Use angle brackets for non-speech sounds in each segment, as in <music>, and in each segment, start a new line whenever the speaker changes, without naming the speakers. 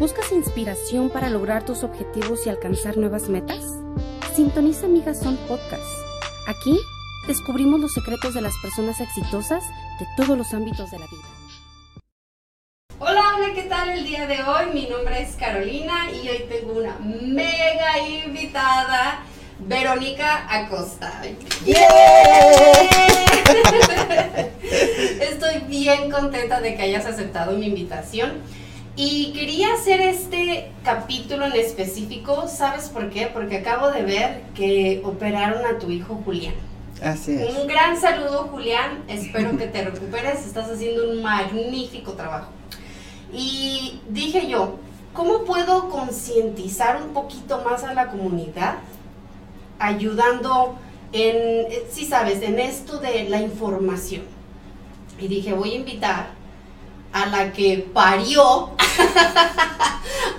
¿Buscas inspiración para lograr tus objetivos y alcanzar nuevas metas? Sintoniza Amigas Son Podcast. Aquí descubrimos los secretos de las personas exitosas de todos los ámbitos de la vida.
Hola, hola, ¿qué tal el día de hoy? Mi nombre es Carolina y hoy tengo una mega invitada, Verónica Acosta. <laughs> Estoy bien contenta de que hayas aceptado mi invitación. Y quería hacer este capítulo en específico, ¿sabes por qué? Porque acabo de ver que operaron a tu hijo Julián.
Así es.
Un gran saludo Julián, espero que te recuperes, estás haciendo un magnífico trabajo. Y dije yo, ¿cómo puedo concientizar un poquito más a la comunidad ayudando en, sí sabes, en esto de la información? Y dije, voy a invitar a la que parió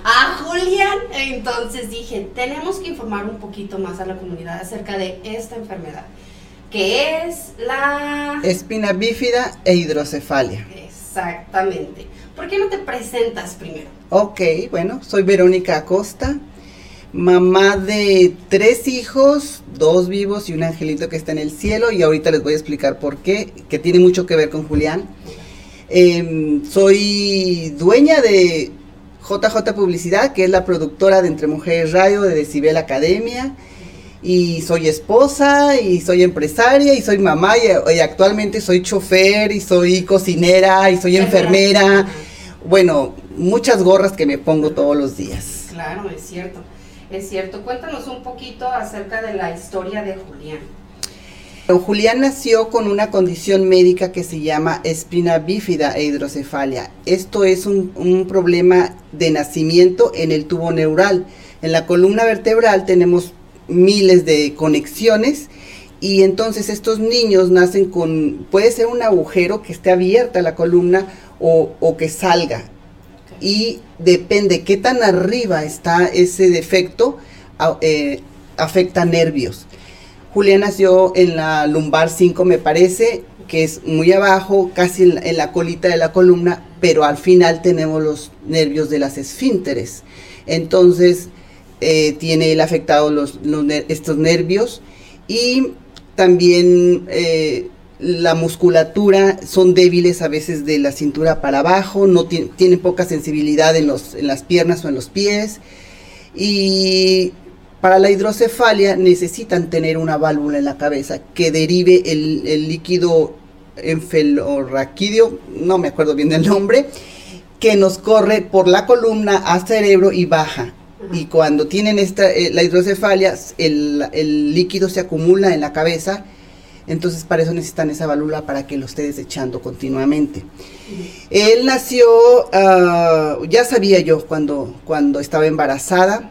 a Julián. Entonces dije, tenemos que informar un poquito más a la comunidad acerca de esta enfermedad, que es la...
Espina bífida e hidrocefalia.
Exactamente. ¿Por qué no te presentas primero?
Ok, bueno, soy Verónica Acosta, mamá de tres hijos, dos vivos y un angelito que está en el cielo y ahorita les voy a explicar por qué, que tiene mucho que ver con Julián. Em, soy dueña de JJ Publicidad, que es la productora de Entre Mujeres Radio de Decibel Academia. Y soy esposa, y soy empresaria, y soy mamá, y, actualmente soy chofer, y soy cocinera, y soy enfermera. Bueno, muchas gorras que me pongo todos los días.
Claro, es cierto. Es cierto. Cuéntanos un poquito acerca de la historia de Julián.
Julián nació con una condición médica que se llama espina bífida e hidrocefalia. Esto es un, problema de nacimiento en el tubo neural. En la columna vertebral tenemos miles de conexiones y entonces estos niños nacen con, puede ser un agujero que esté abierta la columna o, que salga. Y depende qué tan arriba está ese defecto, eh, afecta nervios. Julián nació en la lumbar 5, me parece, que es muy abajo, casi en la, colita de la columna, pero al final tenemos los nervios de las esfínteres. Entonces, eh, tiene él afectado estos nervios y también eh, la musculatura son débiles a veces de la cintura para abajo, no tienen poca sensibilidad en, en las piernas o en los pies y para la hidrocefalia necesitan tener una válvula en la cabeza que derive el, líquido enfilorraquídeo, no me acuerdo bien del nombre, que nos corre por la columna al cerebro y baja. Y cuando tienen esta, eh, la hidrocefalia, el, líquido se acumula en la cabeza, entonces para eso necesitan esa válvula para que lo esté desechando continuamente. Él nació, ah, ya sabía yo cuando, cuando estaba embarazada,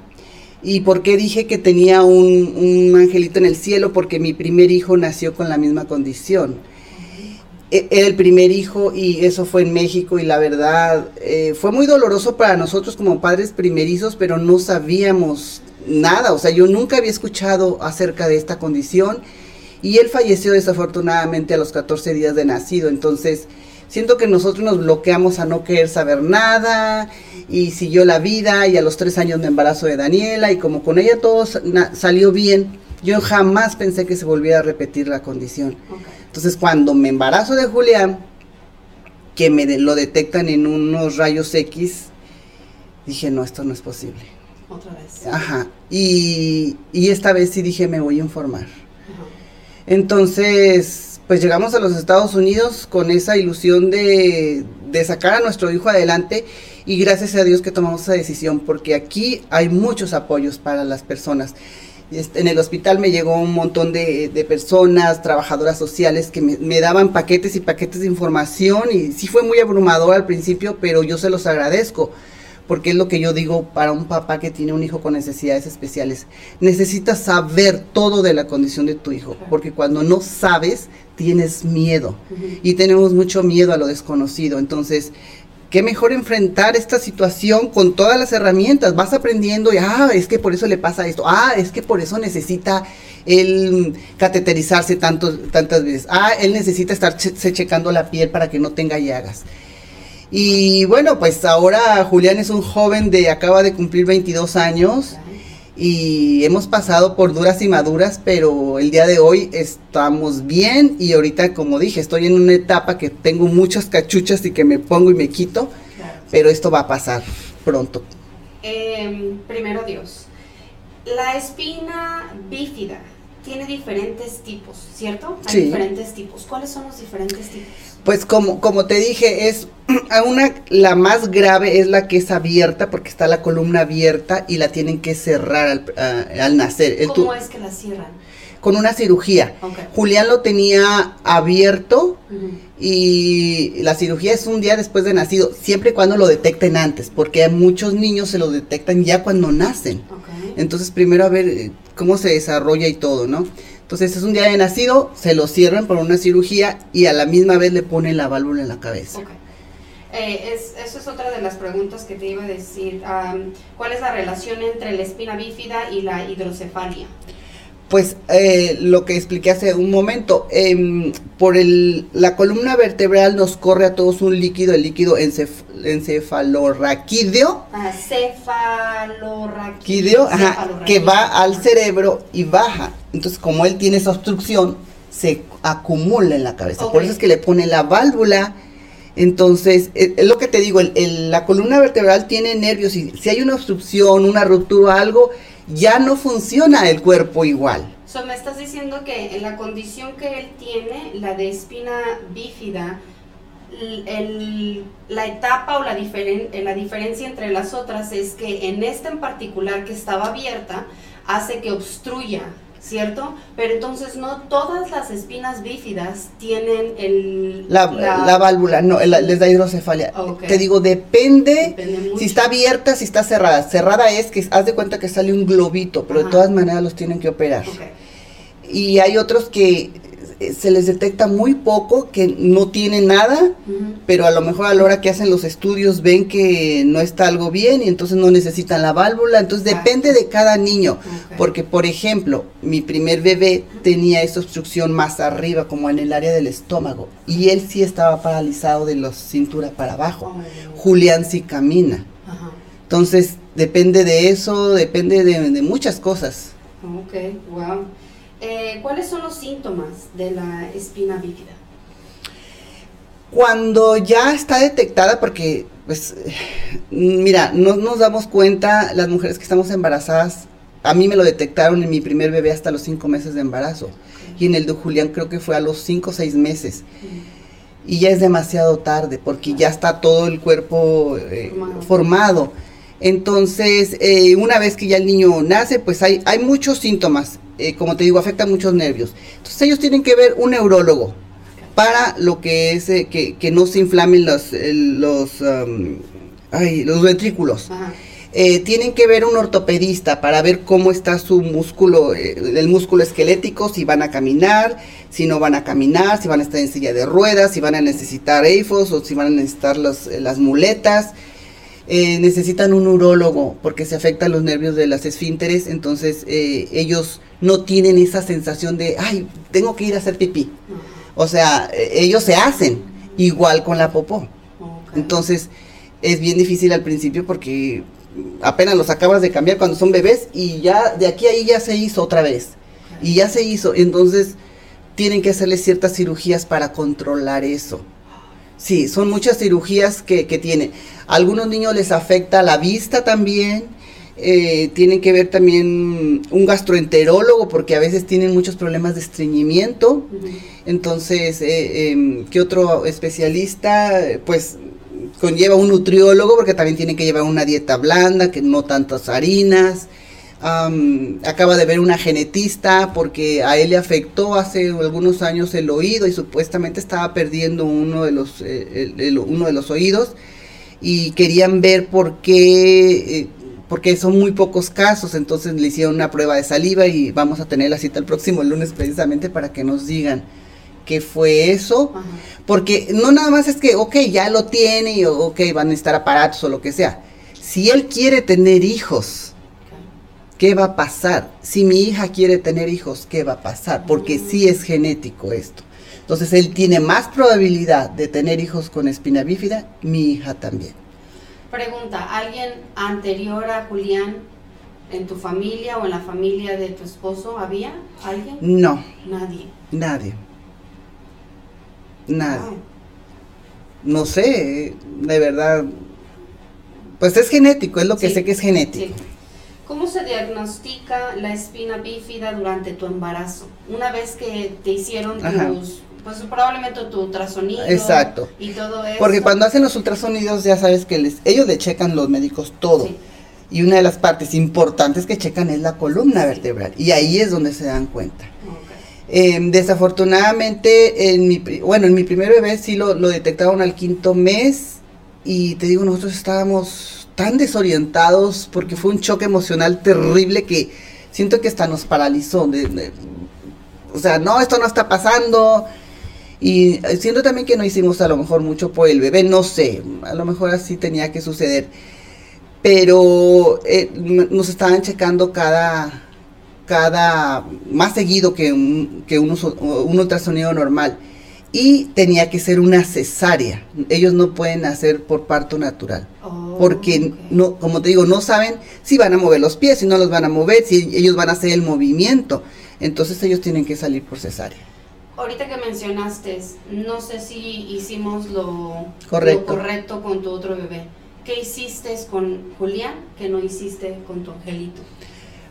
¿Y por qué dije que tenía un, angelito en el cielo? Porque mi primer hijo nació con la misma condición. E, era el primer hijo y eso fue en México y la verdad eh, fue muy doloroso para nosotros como padres primerizos, pero no sabíamos nada. O sea, yo nunca había escuchado acerca de esta condición y él falleció desafortunadamente a los 14 días de nacido. Entonces, siento que nosotros nos bloqueamos a no querer saber nada y siguió la vida y a los tres años me embarazo de Daniela y como con ella todo salió bien, yo jamás pensé que se volviera a repetir la condición. Entonces cuando me embarazo de Julián, que me lo detectan en unos rayos X, dije, no, esto no es posible.
Otra vez.
Ajá. Y, esta vez sí dije, me voy a informar. Entonces, pues llegamos a los Estados Unidos con esa ilusión de, sacar a nuestro hijo adelante y gracias a Dios que tomamos esa decisión porque aquí hay muchos apoyos para las personas. Este, en el hospital me llegó un montón de, personas, trabajadoras sociales, que me, me, daban paquetes y paquetes de información y sí fue muy abrumador al principio, pero yo se los agradezco porque es lo que yo digo para un papá que tiene un hijo con necesidades especiales. Necesitas saber todo de la condición de tu hijo, porque cuando no sabes, tienes miedo. Y tenemos mucho miedo a lo desconocido. Entonces, qué mejor enfrentar esta situación con todas las herramientas. Vas aprendiendo y, ah, es que por eso le pasa esto. Ah, es que por eso necesita él cateterizarse tanto, tantas veces. Ah, él necesita estarse checando la piel para que no tenga llagas. Y bueno, pues ahora Julián es un joven de, acaba de cumplir 22 años y hemos pasado por duras y maduras, pero el día de hoy estamos bien y ahorita, como dije, estoy en una etapa que tengo muchas cachuchas y que me pongo y me quito, pero esto va a pasar pronto.
Em, primero Dios, la espina bífida tiene diferentes tipos, ¿cierto? Hay
Sí.
diferentes tipos. ¿Cuáles son los diferentes tipos?
Pues como, como te dije, es <clears throat> a una, la más grave es la que es abierta, porque está la columna abierta y la tienen que cerrar al, a- al nacer. El tu-
¿Cómo es que la cierran?
con una cirugía. Julián lo tenía abierto y la cirugía es un día después de nacido, siempre y cuando lo detecten antes, porque a muchos niños se lo detectan ya cuando nacen. Entonces primero a ver eh, cómo se desarrolla y todo, ¿no? Entonces es un día de nacido, se lo cierran por una cirugía y a la misma vez le ponen la válvula en la cabeza.
Ok. Eh, es, eso es otra de las preguntas que te iba a decir. ¿Cuál es la relación entre la espina bífida y la hidrocefalia?
Pues eh, lo que expliqué hace un momento, em, por el, la columna vertebral nos corre a todos un líquido, el líquido encef- encefalorraquídeo,
Ah, cefalorraquídeo.
ajá, que va al cerebro y baja. Entonces, como él tiene esa obstrucción, se acumula en la cabeza. Por eso es que le pone la válvula. Entonces, eh, es lo que te digo, el- el- la columna vertebral tiene nervios y si hay una obstrucción, una ruptura o algo, ya no funciona el cuerpo igual.
So, me estás diciendo que en la condición que él tiene, la de espina bífida, la etapa o la, diferen- eh, la diferencia entre las otras es que en esta en particular que estaba abierta, hace que obstruya, ¿cierto? Pero entonces no todas las espinas bífidas tienen el...
La, la válvula, no, la- les da hidrocefalia. Te digo, depende, si está abierta, si está cerrada. Cerrada es que haz de cuenta que sale un globito, pero
Ajá.
de todas maneras los tienen que operar. Y hay otros que se les detecta muy poco, que no tienen nada, pero a lo mejor a la hora que hacen los estudios ven que no está algo bien y entonces no necesitan la válvula. Entonces depende de cada niño. Porque, por ejemplo, mi primer bebé tenía esa obstrucción más arriba, como en el área del estómago. Y él sí estaba paralizado de la cintura para abajo.
Oh.
Julián sí camina. Entonces, depende de eso, depende de, de muchas cosas.
Ok, wow. Eh, ¿Cuáles son los síntomas de la espina bífida?
Cuando ya está detectada, porque, pues, mira, no nos damos cuenta, las mujeres que estamos embarazadas, a mí me lo detectaron en mi primer bebé hasta los cinco meses de embarazo. Y en el de Julián creo que fue a los cinco o seis meses. Y ya es demasiado tarde, porque ya está todo el cuerpo eh,
Formado.
formado. Entonces, eh, una vez que ya el niño nace, pues hay, hay muchos síntomas. Eh, como te digo, afecta muchos nervios. Entonces ellos tienen que ver un neurólogo para lo que es eh, que, que no se inflamen los, el- los, am, ay, los ventrículos.
Ajá.
Eh, tienen que ver un ortopedista para ver cómo está su músculo, eh, el músculo esquelético, si van a caminar, si no van a caminar, si van a estar en silla de ruedas, si van a necesitar EIFOS o si van a necesitar los- eh, las muletas. Eh, necesitan un urólogo porque se afectan los nervios de las esfínteres, entonces eh, ellos no tienen esa sensación de, ay, tengo que ir a hacer pipí. O sea, eh, ellos se hacen igual con la popó. Entonces es bien difícil al principio porque apenas los acabas de cambiar cuando son bebés y ya de aquí a ahí ya se hizo otra vez. Y ya se hizo. Entonces tienen que hacerle ciertas cirugías para controlar eso. Sí, son muchas cirugías que, que tienen. A algunos niños les afecta la vista también. Eh, tienen que ver también un gastroenterólogo porque a veces tienen muchos problemas de estreñimiento. Entonces, eh, em, ¿qué otro especialista? Pues conlleva un nutriólogo porque también tiene que llevar una dieta blanda, que no tantas harinas. Acaba de ver una genetista porque a él le afectó hace algunos años el oído y supuestamente estaba perdiendo uno de los, eh, el- el- uno de los oídos y querían ver por qué, eh, porque son muy pocos casos, entonces le hicieron una prueba de saliva y vamos a tener la cita el próximo lunes precisamente para que nos digan qué fue eso,
Ajá.
porque no nada más es que, ok, ya lo tiene y ok, van a estar aparatos o lo que sea. Si él quiere tener hijos. ¿Qué va a pasar? Si mi hija quiere tener hijos, ¿qué va a pasar? Porque sí es genético esto. Entonces él tiene más probabilidad de tener hijos con espina bífida, mi hija también.
Pregunta, ¿alguien anterior a Julián en tu familia o en la familia de tu esposo había alguien?
No,
Nadie.
nadie. Nadie. No sé, de verdad. Pues es genético, es lo que
Sí,
sé que es genético.
Sí. ¿Cómo se diagnostica la espina bífida durante tu embarazo? Una vez que te hicieron
Ajá.
tus, pues probablemente tu ultrasonido
Exacto.
y todo eso.
Porque cuando hacen los ultrasonidos ya sabes que les, ellos le checan los médicos todo.
Sí.
Y una de las partes importantes que checan es la columna vertebral. Y ahí es donde se dan cuenta.
Ok.
Eh, desafortunadamente, en mi, bueno, en mi primer bebé sí lo, lo detectaron al quinto mes. Y te digo, nosotros estábamos tan desorientados porque fue un choque emocional terrible que siento que hasta nos paralizó. de- de- o sea, no, esto no está pasando. Y eh, siento también que no hicimos a lo mejor mucho por el bebé, no sé, a lo mejor así tenía que suceder. Pero eh, nos estaban checando cada, cada, más seguido que un, que un, uso- un ultrasonido normal. Y tenía que ser una cesárea. Ellos no pueden hacer por parto natural.
Oh,
Porque, no, como te digo, no saben si van a mover los pies, si no los van a mover, si ellos van a hacer el movimiento. Entonces ellos tienen que salir por cesárea.
Ahorita que mencionaste, no sé si hicimos lo
Correcto.
lo correcto con tu otro bebé. ¿Qué hiciste con Julián que no hiciste con tu angelito?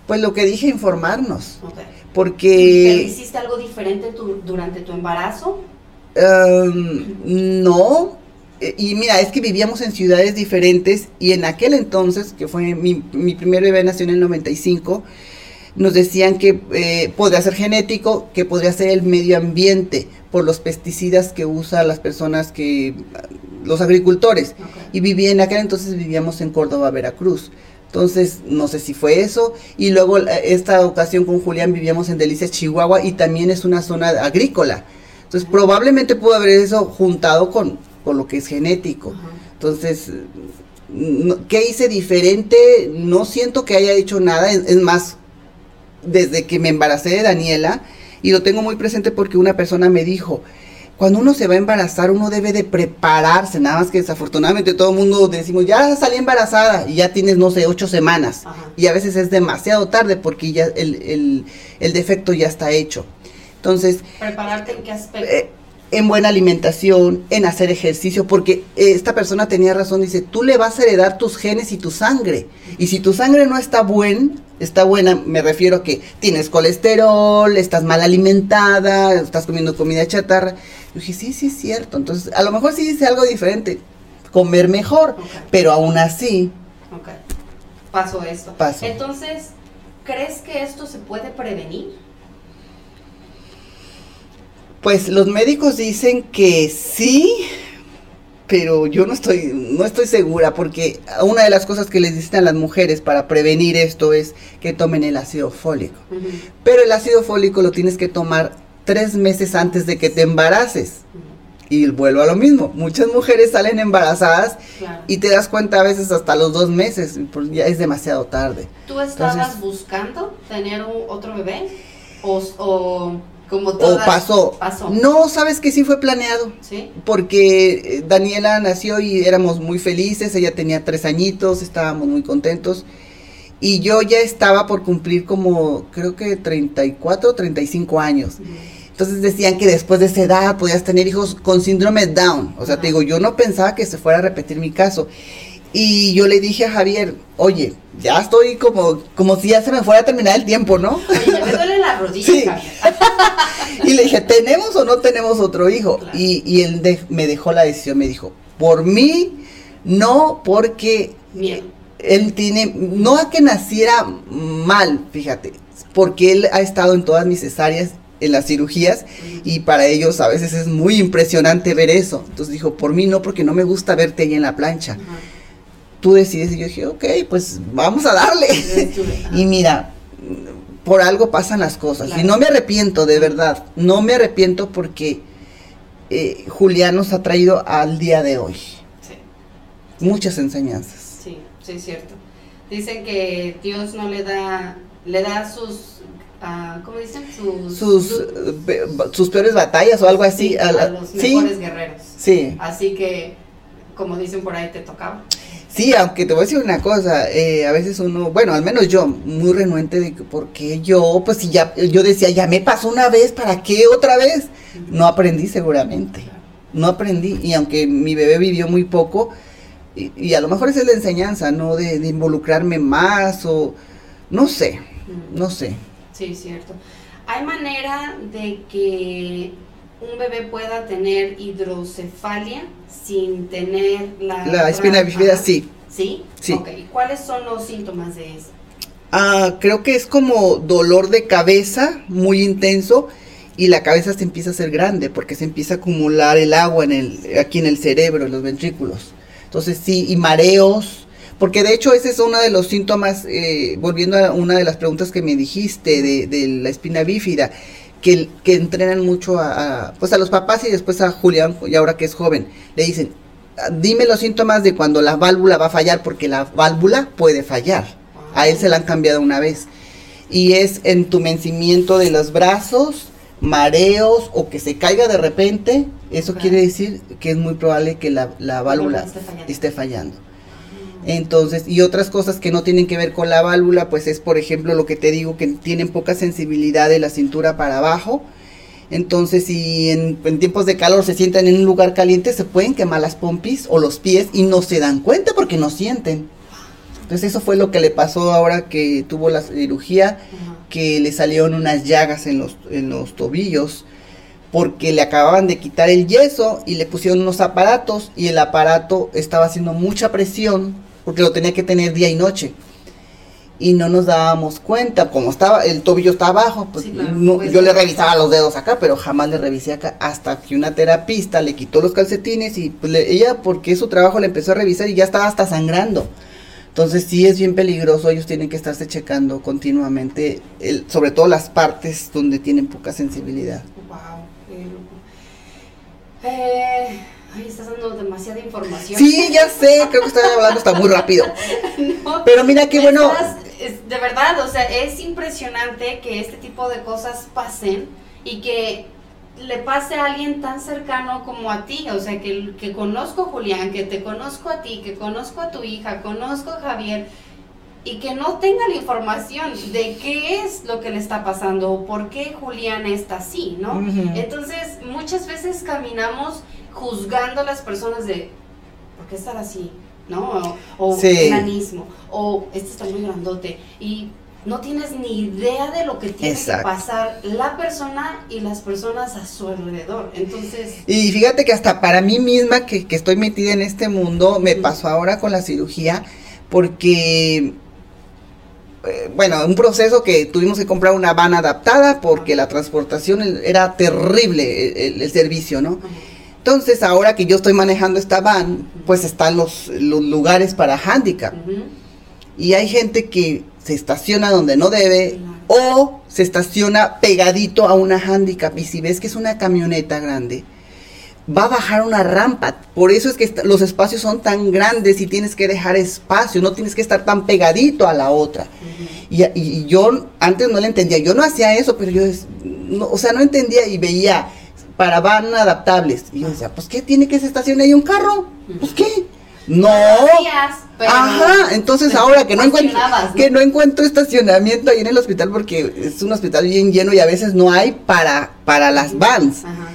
Pues lo que dije, informarnos.
Ok. ¿Pero
Porque
hiciste algo diferente tu- durante tu embarazo?
em, no. Y mira, es que vivíamos en ciudades diferentes y en aquel entonces, que fue mi, mi primer bebé nació en el 95, nos decían que eh, podría ser genético, que podría ser el medio ambiente por los pesticidas que usan las personas que, los agricultores. Y vivía en aquel entonces vivíamos en Córdoba, Veracruz. Entonces, no sé si fue eso. Y luego eh, esta ocasión con Julián vivíamos en Delicias, Chihuahua, y también es una zona agrícola. Entonces, probablemente pudo haber eso juntado con, con lo que es genético. Entonces, no- ¿qué hice diferente? No siento que haya hecho nada. Es, es más, desde que me embaracé de Daniela, y lo tengo muy presente porque una persona me dijo, cuando uno se va a embarazar, uno debe de prepararse, nada más que desafortunadamente todo el mundo decimos, ya salí embarazada y ya tienes, no sé, ocho semanas.
Ajá.
Y a veces es demasiado tarde porque ya el, el- el defecto ya está hecho. Entonces,
¿Prepararte en qué aspecto?
eh, en buena alimentación, en hacer ejercicio, porque eh, esta persona tenía razón, dice, tú le vas a heredar tus genes y tu sangre. Y si tu sangre no está buen, está buena, me refiero a que tienes colesterol, estás mal alimentada, estás comiendo comida chatarra. Yo dije, sí, sí es cierto. Entonces, a lo mejor sí hice algo diferente, comer mejor, pero aún así,
Ok. Pasó esto.
Pasó.
Entonces, ¿crees que esto se puede prevenir?
Pues los médicos dicen que sí, pero yo no estoy, no estoy segura porque una de las cosas que les dicen a las mujeres para prevenir esto es que tomen el ácido fólico. Pero el ácido fólico lo tienes que tomar tres meses antes de que te embaraces. Y vuelvo a lo mismo, muchas mujeres salen embarazadas
Claro.
y te das cuenta a veces hasta los dos meses, pues ya es demasiado tarde.
¿Tú estabas
Entonces-
buscando tener un- otro bebé? ¿O, o como
O pasó.
Pasó.
No, sabes que sí fue planeado.
¿Sí?
porque eh, Daniela nació y éramos muy felices, ella tenía tres añitos, estábamos muy contentos. Y yo ya estaba por cumplir como, creo que 34, 35 años. Entonces decían que después de esa edad podías tener hijos con síndrome Down. O sea, te digo, yo no pensaba que se fuera a repetir mi caso. Y yo le dije a Javier, oye, ya estoy como, como si ya se me fuera a terminar el tiempo, ¿no?
Oye, ya me duele la rodilla,
Sí.
Javier. <laughs>
Y le dije, ¿tenemos o no tenemos otro hijo?
Claro.
Y, y él de- me dejó la decisión, me dijo, por mí, no, porque él tiene, no a que naciera mal, fíjate, porque él ha estado en todas mis cesáreas, en las cirugías, y para ellos a veces es muy impresionante ver eso. Entonces dijo, por mí no, porque no me gusta verte ahí en la plancha. Tú decides, y yo dije, ok, pues vamos a darle. <laughs> Y mira, por algo pasan las cosas.
Claro.
Y no me arrepiento, de verdad. No me arrepiento porque eh, Julián nos ha traído al día de hoy
Sí.
muchas enseñanzas.
Sí, sí, es cierto. Dicen que Dios no le da, le da sus, ah, ¿cómo dicen? Sus,
sus,
su-
eh, sus peores batallas o algo así.
sí,
a la-
a los
sí,
mejores guerreros.
sí,
Así que, como dicen por ahí, te tocaba.
Sí, aunque te voy a decir una cosa, eh, a veces uno, bueno, al menos yo, muy renuente de ¿por qué yo? Pues si ya, yo decía, ya me pasó una vez, ¿para qué otra vez? No aprendí seguramente, no aprendí, y aunque mi bebé vivió muy poco, y, a lo mejor esa es la enseñanza, ¿no? De, de involucrarme más o, no sé, no sé.
Sí, cierto. ¿Hay manera de que un bebé pueda tener hidrocefalia sin tener la...
La espina bífida, sí.
¿Sí?
Sí.
Ok, ¿y cuáles son los síntomas de eso?
Ah, creo que es como dolor de cabeza muy intenso y la cabeza se empieza a hacer grande porque se empieza a acumular el agua en el, aquí en el cerebro, en los ventrículos. Entonces sí, y mareos, porque de hecho ese es uno de los síntomas, eh, volviendo a una de las preguntas que me dijiste de, de la espina bífida, que, que entrenan mucho a, a, pues a los papás y después a Julián, y ahora que es joven, le dicen, "Ah, dime los síntomas de cuando la válvula va a fallar, porque la válvula puede fallar. A él se la han cambiado una vez. Y es entumecimiento de los brazos, mareos o que se caiga de repente. Eso quiere decir que es muy probable que la, la válvula
esté fallando.
esté fallando. Entonces, y otras cosas que no tienen que ver con la válvula, pues es, por ejemplo, lo que te digo, que tienen poca sensibilidad de la cintura para abajo. Entonces, si en, en tiempos de calor se sientan en un lugar caliente, se pueden quemar las pompis o los pies y no se dan cuenta porque no sienten. Entonces, eso fue lo que le pasó ahora que tuvo la cirugía, que le salieron unas llagas en los, en los tobillos porque le acababan de quitar el yeso y le pusieron unos aparatos y el aparato estaba haciendo mucha presión porque lo tenía que tener día y noche. Y no nos dábamos cuenta, como estaba, el tobillo está abajo, pues,
Sí, claro,
no-
pues,
yo le revisaba los dedos acá, pero jamás le revisé acá, hasta que una terapista le quitó los calcetines y pues, le- ella, porque es su trabajo, le empezó a revisar y ya estaba hasta sangrando. Entonces sí es bien peligroso, ellos tienen que estarse checando continuamente, el- sobre todo las partes donde tienen poca sensibilidad.
Wow, qué loco. Eh, ay, estás dando demasiada información.
Sí, ya sé, creo que estoy hablando hasta muy rápido. <laughs>
No,
Pero mira qué bueno.
estás- es- de verdad, o sea, es impresionante que este tipo de cosas pasen y que le pase a alguien tan cercano como a ti, o sea, que, que conozco a Julián, que te conozco a ti, que conozco a tu hija, conozco a Javier, y que no tenga la información de qué es lo que le está pasando o por qué Julián está así, ¿no? Entonces, muchas veces caminamos juzgando a las personas de, ¿por qué estar así? ¿No? O, o
Sí.
o este está muy grandote, y no tienes ni idea de lo que tiene
Exacto.
que pasar la persona y las personas a su alrededor. Entonces,
Y fíjate que hasta para mí misma, que, que estoy metida en este mundo, me pasó ahora con la cirugía, porque, eh, bueno, un proceso que tuvimos que comprar una van adaptada, porque la transportación era terrible el, el- el servicio, ¿no? Entonces, ahora que yo estoy manejando esta van, pues están los, los lugares para handicap.
ujú,
Y hay gente que se estaciona donde no debe o se estaciona pegadito a una handicap. Y si ves que es una camioneta grande, va a bajar una rampa. Por eso es que los espacios son tan grandes y tienes que dejar espacio, no tienes que estar tan pegadito a la otra.
ujú.
Y, y- y yo antes no le entendía, yo no hacía eso, pero yo, no, o sea, no entendía y veía para van adaptables. Y yo decía, pues ¿qué tiene que se estacione ahí un carro? Pues ¿qué? No.
Pero
Ajá, entonces
te
ahora que no encuentro que no encuentro estacionamiento ahí en el hospital porque es un hospital bien lleno y a veces no hay para para las vans.
Ajá.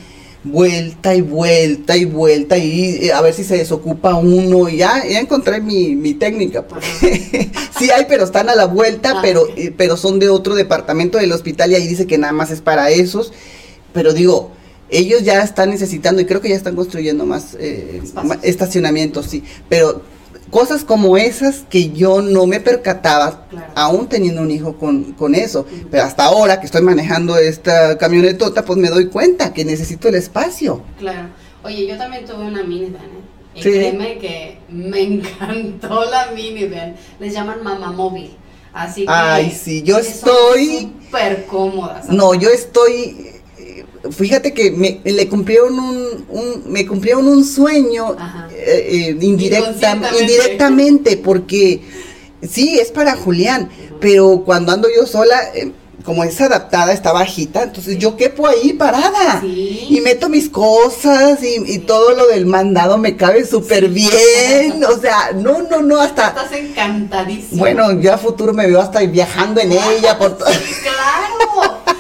Vuelta y vuelta y vuelta y eh, a ver si se desocupa uno y ya, ya encontré mi, mi técnica. pues. <laughs> sí hay, pero están a la vuelta,
Ah,
pero eh, pero son de otro departamento del hospital y ahí dice que nada más es para esos. Pero digo, ellos ya están necesitando y creo que ya están construyendo más eh, ma- estacionamientos, sí. Pero cosas como esas que yo no me percataba,
Claro.
aún teniendo un hijo con, con eso. Pero hasta ahora que estoy manejando esta camionetota, pues me doy cuenta que necesito el espacio.
Claro. Oye, yo también tuve una minivan, ¿eh? Y
Sí.
créeme que me <laughs> encantó la minivan. Les llaman mamá móvil. Así que.
Ay, sí, yo estoy-
Súper cómodas.
No, yo estoy. Fíjate que me, le cumplieron un, un- me cumplieron un sueño eh, eh, indirecta, indirectamente porque Sí, es para Julián, pero cuando ando yo sola, eh, como es adaptada, está bajita, entonces yo quepo ahí parada.
Sí.
Y meto mis cosas y, y todo lo del mandado me cabe súper bien. <laughs> O sea, no, no, no, hasta...
Estás encantadísimo.
Bueno, yo a futuro me veo hasta viajando en <laughs> ella por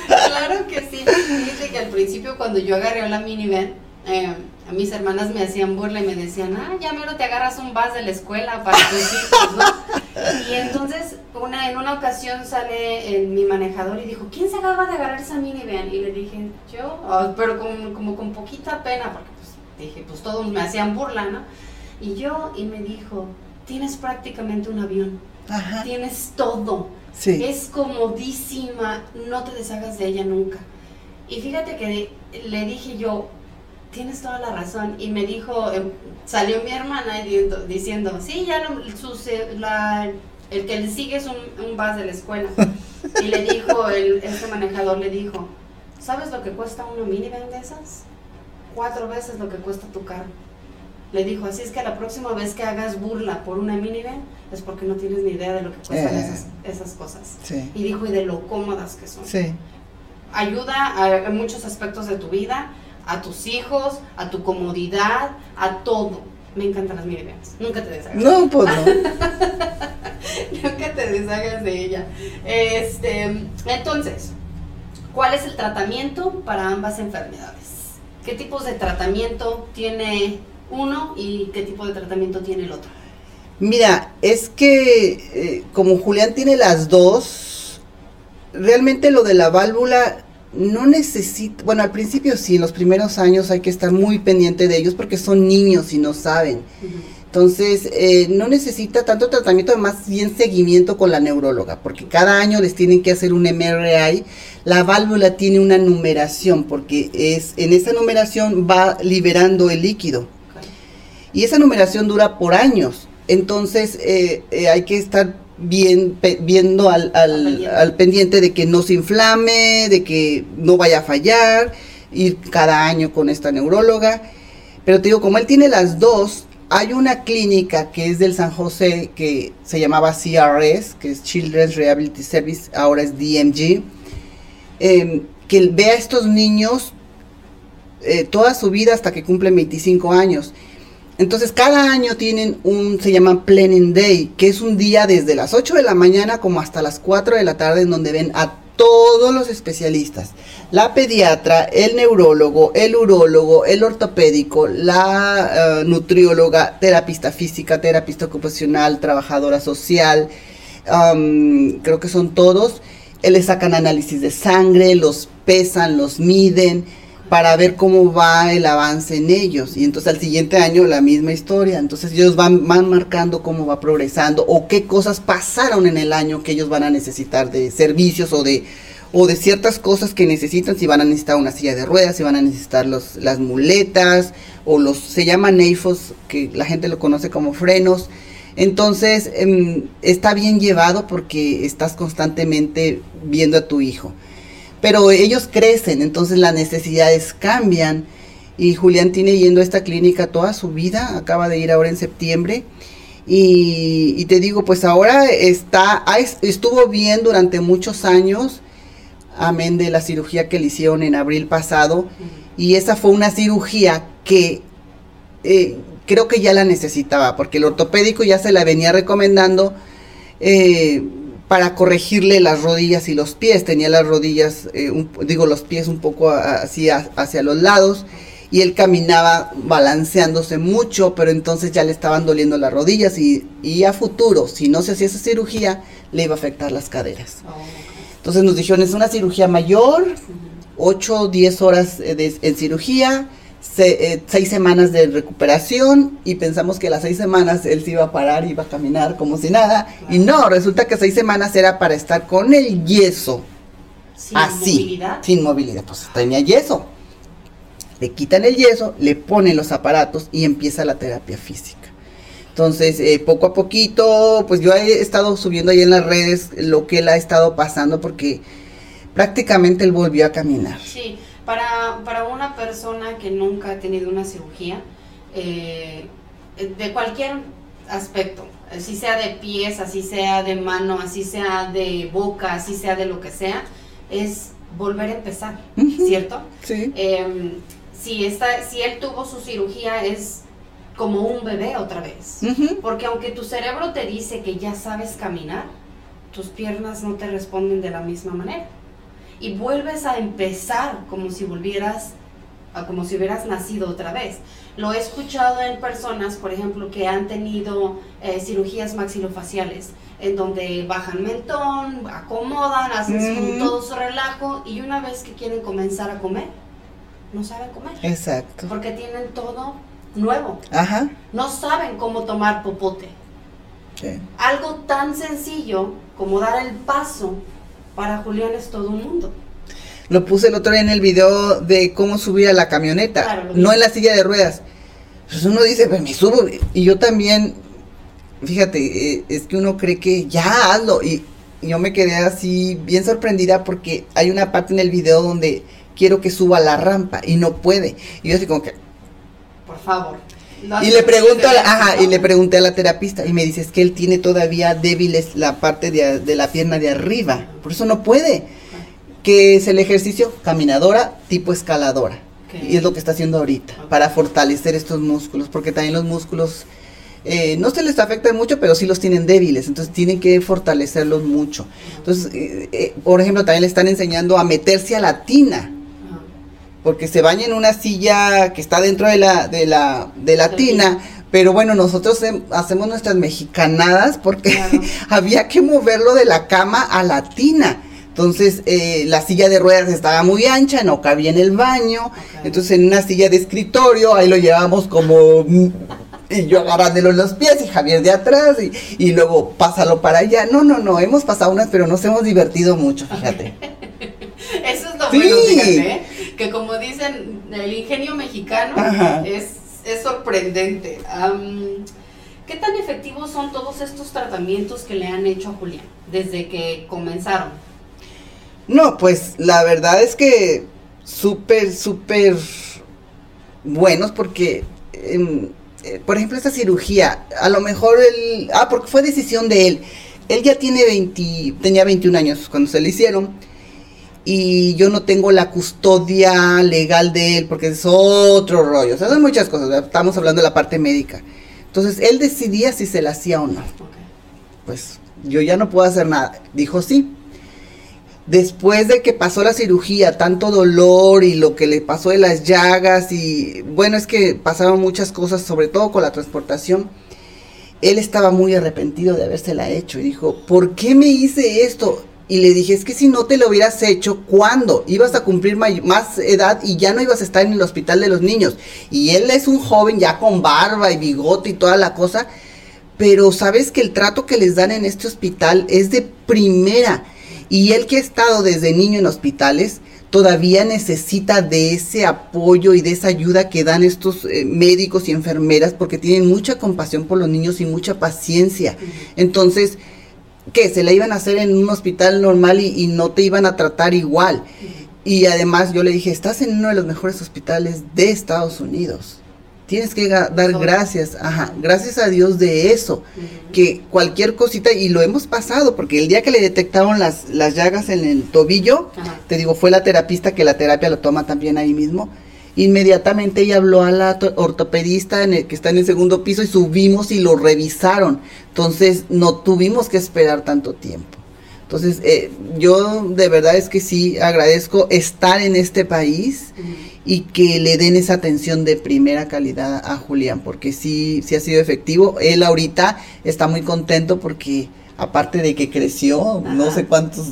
claro que sí. Fíjate que al principio cuando yo agarré la minivan, eh, a mis hermanas me hacían burla y me decían, ah, ya mero te agarras un bus de la escuela para tus hijos, ¿no? Y entonces una, en una ocasión sale el- mi manejador y dijo, ¿quién se acaba de agarrar esa minivan? Y le dije, yo, Ah, pero con, como con poquita pena, porque pues dije, pues todos me hacían burla, ¿no? Y yo, y me dijo, tienes prácticamente un avión,
Ajá.
tienes todo.
Sí.
Es comodísima, no te deshagas de ella nunca. Y fíjate que le dije yo, tienes toda la razón. Y me dijo, eh, salió mi hermana diciendo, diciendo sí, ya lo- eh, la- el que le sigue es un, un bus de la escuela. <laughs> Y le dijo, el, este manejador le dijo, ¿sabes lo que cuesta una minivan de esas? Cuatro veces lo que cuesta tu carro. Le dijo, así es que la próxima vez que hagas burla por una minivan es porque no tienes ni idea de lo que cuestan
Eh.
esas, esas cosas.
Sí.
Y dijo, y de lo cómodas que son.
Sí.
Ayuda a, a muchos aspectos de tu vida, a tus hijos, a tu comodidad, a todo. Me encantan las minivans. Nunca te deshagas.
No, pues no. <laughs>
Nunca te deshagas de ella. Este, entonces, ¿cuál es el tratamiento para ambas enfermedades? ¿Qué tipos de tratamiento tiene uno y qué tipo de tratamiento tiene el otro?
Mira, es que eh, como Julián tiene las dos, realmente lo de la válvula no necesita, bueno, al principio sí, en los primeros años hay que estar muy pendiente de ellos porque son niños y no saben. Entonces, eh, no necesita tanto tratamiento, más bien seguimiento con la neuróloga, porque cada año les tienen que hacer un MRI. La válvula tiene una numeración, porque es en esa numeración va liberando el líquido. Y esa numeración dura por años. Entonces eh, eh, hay que estar bien pe- viendo al, al-
Al pendiente.
de que no se inflame, de que no vaya a fallar, ir cada año con esta neuróloga. Pero te digo, como él tiene las dos, hay una clínica que es del San José que se llamaba CRS, que es Children's Rehabilitation Service, ahora es DMG, eh, que ve a estos niños eh, toda su vida hasta que cumplen 25 años. Entonces cada año tienen un, se llama Planning Day, que es un día desde las 8 de la mañana como hasta las 4 de la tarde en donde ven a todos los especialistas. La pediatra, el neurólogo, el urólogo, el ortopédico, la eh, nutrióloga, terapista física, terapista ocupacional, trabajadora social, am, creo que son todos. Eh, Les sacan análisis de sangre, los pesan, los miden para ver cómo va el avance en ellos. Y entonces al siguiente año la misma historia. Entonces ellos van, van marcando cómo va progresando o qué cosas pasaron en el año que ellos van a necesitar de servicios o de o de ciertas cosas que necesitan, si van a necesitar una silla de ruedas, si van a necesitar los, las muletas, o los, se llaman EIFOS, que la gente lo conoce como frenos. Entonces, em, está bien llevado porque estás constantemente viendo a tu hijo. Pero ellos crecen, entonces las necesidades cambian. Y Julián tiene yendo a esta clínica toda su vida, acaba de ir ahora en septiembre. Y, y te digo, pues ahora está, es- estuvo bien durante muchos años, amén de la cirugía que le hicieron en abril pasado. Y esa fue una cirugía que eh, creo que ya la necesitaba, porque el ortopédico ya se la venía recomendando eh, para corregirle las rodillas y los pies. Tenía las rodillas, eh, un- digo los pies un poco así hacia los lados. Y él caminaba balanceándose mucho, pero entonces ya le estaban doliendo las rodillas y, y a futuro, si no se hacía esa cirugía, le iba a afectar las caderas.
Oh.
Entonces nos dijeron, es una cirugía mayor, 8 o 10 horas eh, de- en cirugía, 6 semanas de recuperación y pensamos que las 6 semanas él se iba a parar, iba a caminar como si nada. Y no, resulta que 6 semanas era para estar con el yeso,
Sin
así,
movilidad.
sin movilidad. Pues tenía yeso. Le quitan el yeso, le ponen los aparatos y empieza la terapia física. Entonces, eh, poco a poquito, pues yo he estado subiendo ahí en las redes lo que él ha estado pasando porque prácticamente él volvió a caminar.
Sí, para, para una persona que nunca ha tenido una cirugía, eh, de cualquier aspecto, así sea de pies, así sea de mano, así sea de boca, así sea de lo que sea, es volver a empezar. ¿cierto?
Sí.
Em, si, está, si él tuvo su cirugía es como un bebé otra vez. Porque aunque tu cerebro te dice que ya sabes caminar, tus piernas no te responden de la misma manera. Y vuelves a empezar como si volvieras, a como si hubieras nacido otra vez. Lo he escuchado en personas, por ejemplo, que han tenido eh, cirugías maxilofaciales, en donde bajan mentón, acomodan, hacen su-
Ujú.
todo su relajo, y una vez que quieren comenzar a comer, no saben comer.
Exacto.
Porque tienen todo nuevo.
Ajá.
No saben cómo tomar popote.
Sí.
Algo tan sencillo como dar el paso para Julián es todo un mundo.
Lo puse el otro día en el video de cómo subir a la camioneta,
Claro,
no en la silla de ruedas. Pues uno dice, pues me subo. Y yo también, fíjate, eh, es que uno cree que ya hazlo. Y, y yo me quedé así bien sorprendida porque hay una parte en el video donde quiero que suba la rampa y no puede. Y yo así como que,
Por favor.
Y le pregunto a la, ajá, y le pregunté a la terapista y me dice es que él tiene todavía débiles la parte de, de la pierna de arriba, por eso no puede. Que es el ejercicio caminadora tipo escaladora. Y es lo que está haciendo ahorita, para fortalecer estos músculos, porque también los músculos eh, no se les afectan mucho, pero sí los tienen débiles, entonces tienen que fortalecerlos mucho. Entonces, eh, eh, por ejemplo, también le están enseñando a meterse a la tina. Porque se baña en una silla que está dentro de la de la de la tina. pero bueno nosotros hacemos nuestras mexicanadas porque
Claro. <laughs>
había que moverlo de la cama a la tina. Entonces eh, la silla de ruedas estaba muy ancha no cabía en el baño. Entonces en una silla de escritorio ahí lo llevamos como mm, y yo agarrándolo en los pies y Javier de atrás y, y luego pásalo para allá. No no no hemos pasado unas pero nos hemos divertido mucho fíjate. <laughs>
Eso es lo
Sí.
bueno, fíjate, ¿eh? Que como dicen, el ingenio mexicano es, es sorprendente. Am, ¿Qué tan efectivos son todos estos tratamientos que le han hecho a Julián desde que comenzaron?
No, pues la verdad es que súper, súper buenos porque, em, eh, por ejemplo, esta cirugía, a lo mejor él, ah, porque fue decisión de él. Él ya tiene 20, tenía 21 años cuando se le hicieron y yo no tengo la custodia legal de él porque es otro rollo. O sea, son muchas cosas, estamos hablando de la parte médica. Entonces, él decidía si se la hacía o no pues yo ya no puedo hacer nada. Dijo sí. Después de que pasó la cirugía, tanto dolor y lo que le pasó de las llagas y bueno, es que pasaron muchas cosas, sobre todo con la transportación. Él estaba muy arrepentido de habérsela hecho y dijo, ¿por qué me hice esto? Y le dije, es que si no te lo hubieras hecho, ¿cuándo? Ibas a cumplir más edad y ya no ibas a estar en el hospital de los niños. Y él es un joven ya con barba y bigote y toda la cosa pero sabes que el trato que les dan en este hospital es de primera. Y él que ha estado desde niño en hospitales, todavía necesita de ese apoyo y de esa ayuda que dan estos eh, médicos y enfermeras porque tienen mucha compasión por los niños y mucha paciencia. Entonces, ¿qué? Se la iban a hacer en un hospital normal y, y no te iban a tratar igual. Y además yo le dije, estás en uno de los mejores hospitales de Estados Unidos. Tienes que dar gracias, ajá, gracias a Dios de eso que cualquier cosita, y lo hemos pasado, porque el día que le detectaron las, las llagas en el tobillo, te digo, fue la terapista, que la terapia lo toma también ahí mismo, inmediatamente ella habló a la to- ortopedista en el, que está en el segundo piso y subimos y lo revisaron, entonces no tuvimos que esperar tanto tiempo. Entonces, eh, yo de verdad es que sí agradezco estar en este país y que le den esa atención de primera calidad a Julián, porque sí, sí ha sido efectivo. Él ahorita está muy contento porque aparte de que creció no sé cuántos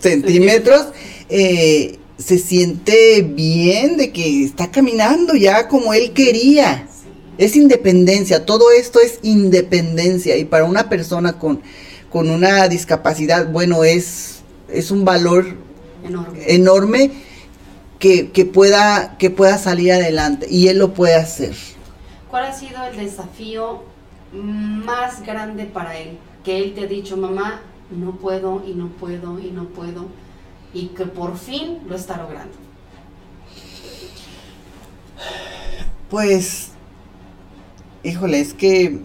centímetros, eh, se siente bien de que está caminando ya como él quería. Es independencia, todo esto es independencia y para una persona con, con una discapacidad, bueno, es, es un valor
Enorme.
enorme que, que pueda que pueda salir adelante y él lo puede hacer.
¿Cuál ha sido el desafío más grande para él? Que él te ha dicho, mamá, no puedo y no puedo y no puedo, y que por fin lo está logrando.
Pues, híjole, es que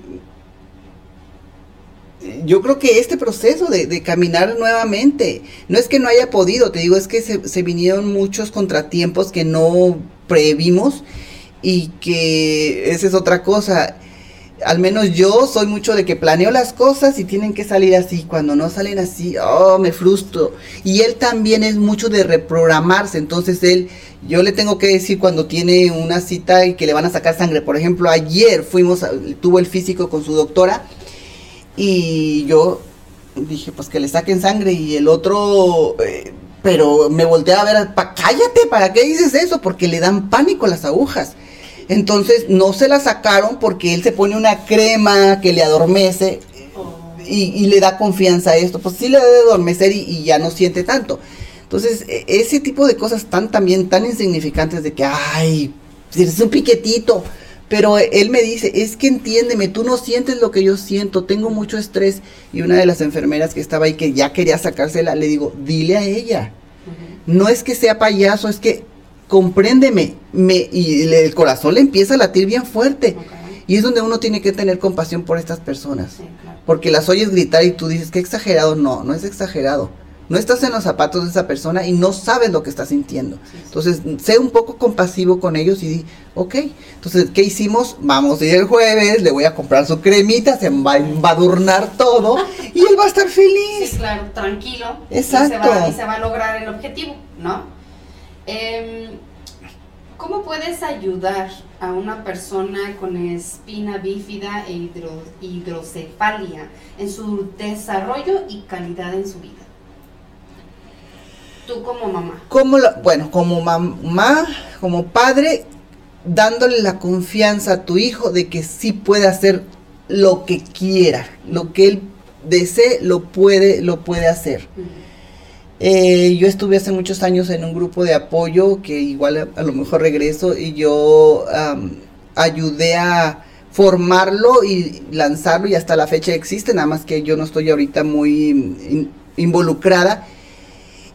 yo creo que este proceso de, caminar nuevamente, no es que no haya podido, te digo, es que se, se vinieron muchos contratiempos que no previmos y que esa es otra cosa al menos yo soy mucho de que planeo las cosas y tienen que salir así. Cuando no salen así, oh, me frustro. Y él también es mucho de reprogramarse. Entonces él, yo le tengo que decir cuando tiene una cita y que le van a sacar sangre. Por ejemplo, ayer fuimos, tuvo el físico con su doctora y yo dije, pues que le saquen sangre y el otro... Eh, pero me volteé a ver, pa, cállate, ¿para qué dices eso? Porque le dan pánico las agujas. Entonces no se la sacaron porque él se pone una crema que le adormece y, le da confianza a esto. Pues sí le debe adormecer y, ya no siente tanto. Entonces, e, ese tipo de cosas tan también tan insignificantes de que, ay, es un piquetito. Pero él me dice, es que entiéndeme, tú no sientes lo que yo siento, tengo mucho estrés. Y una de las enfermeras que estaba ahí, que ya quería sacársela, le digo, dile a ella. No es que sea payaso, es que compréndeme, me, y el corazón le empieza a latir bien fuerte. Y es donde uno tiene que tener compasión por estas personas. Porque las oyes gritar y tú dices, que exagerado. No, no es exagerado. No estás en los zapatos de esa persona y no sabes lo que está sintiendo. Entonces, sé un poco compasivo con ellos y di, ok. Entonces, ¿qué hicimos? Vamos a ir el jueves, le voy a comprar su cremita, se va a embadurnar todo y él va a estar feliz.
Sí, claro, tranquilo.
Exacto.
y se va a lograr el objetivo, ¿no? Eh, ¿Cómo puedes ayudar a una persona con espina bífida e hidrocefalia en su desarrollo y calidad en su vida? Tú como mamá.
Como bueno, como mamá, como padre, dándole la confianza a tu hijo de que sí puede hacer lo que quiera, lo que él desee, lo puede, lo puede hacer. Eh, yo estuve hace muchos años en un grupo de apoyo que igual a, lo mejor regreso y yo ayudé a formarlo y lanzarlo y hasta la fecha existe, nada más que yo no estoy ahorita muy involucrada.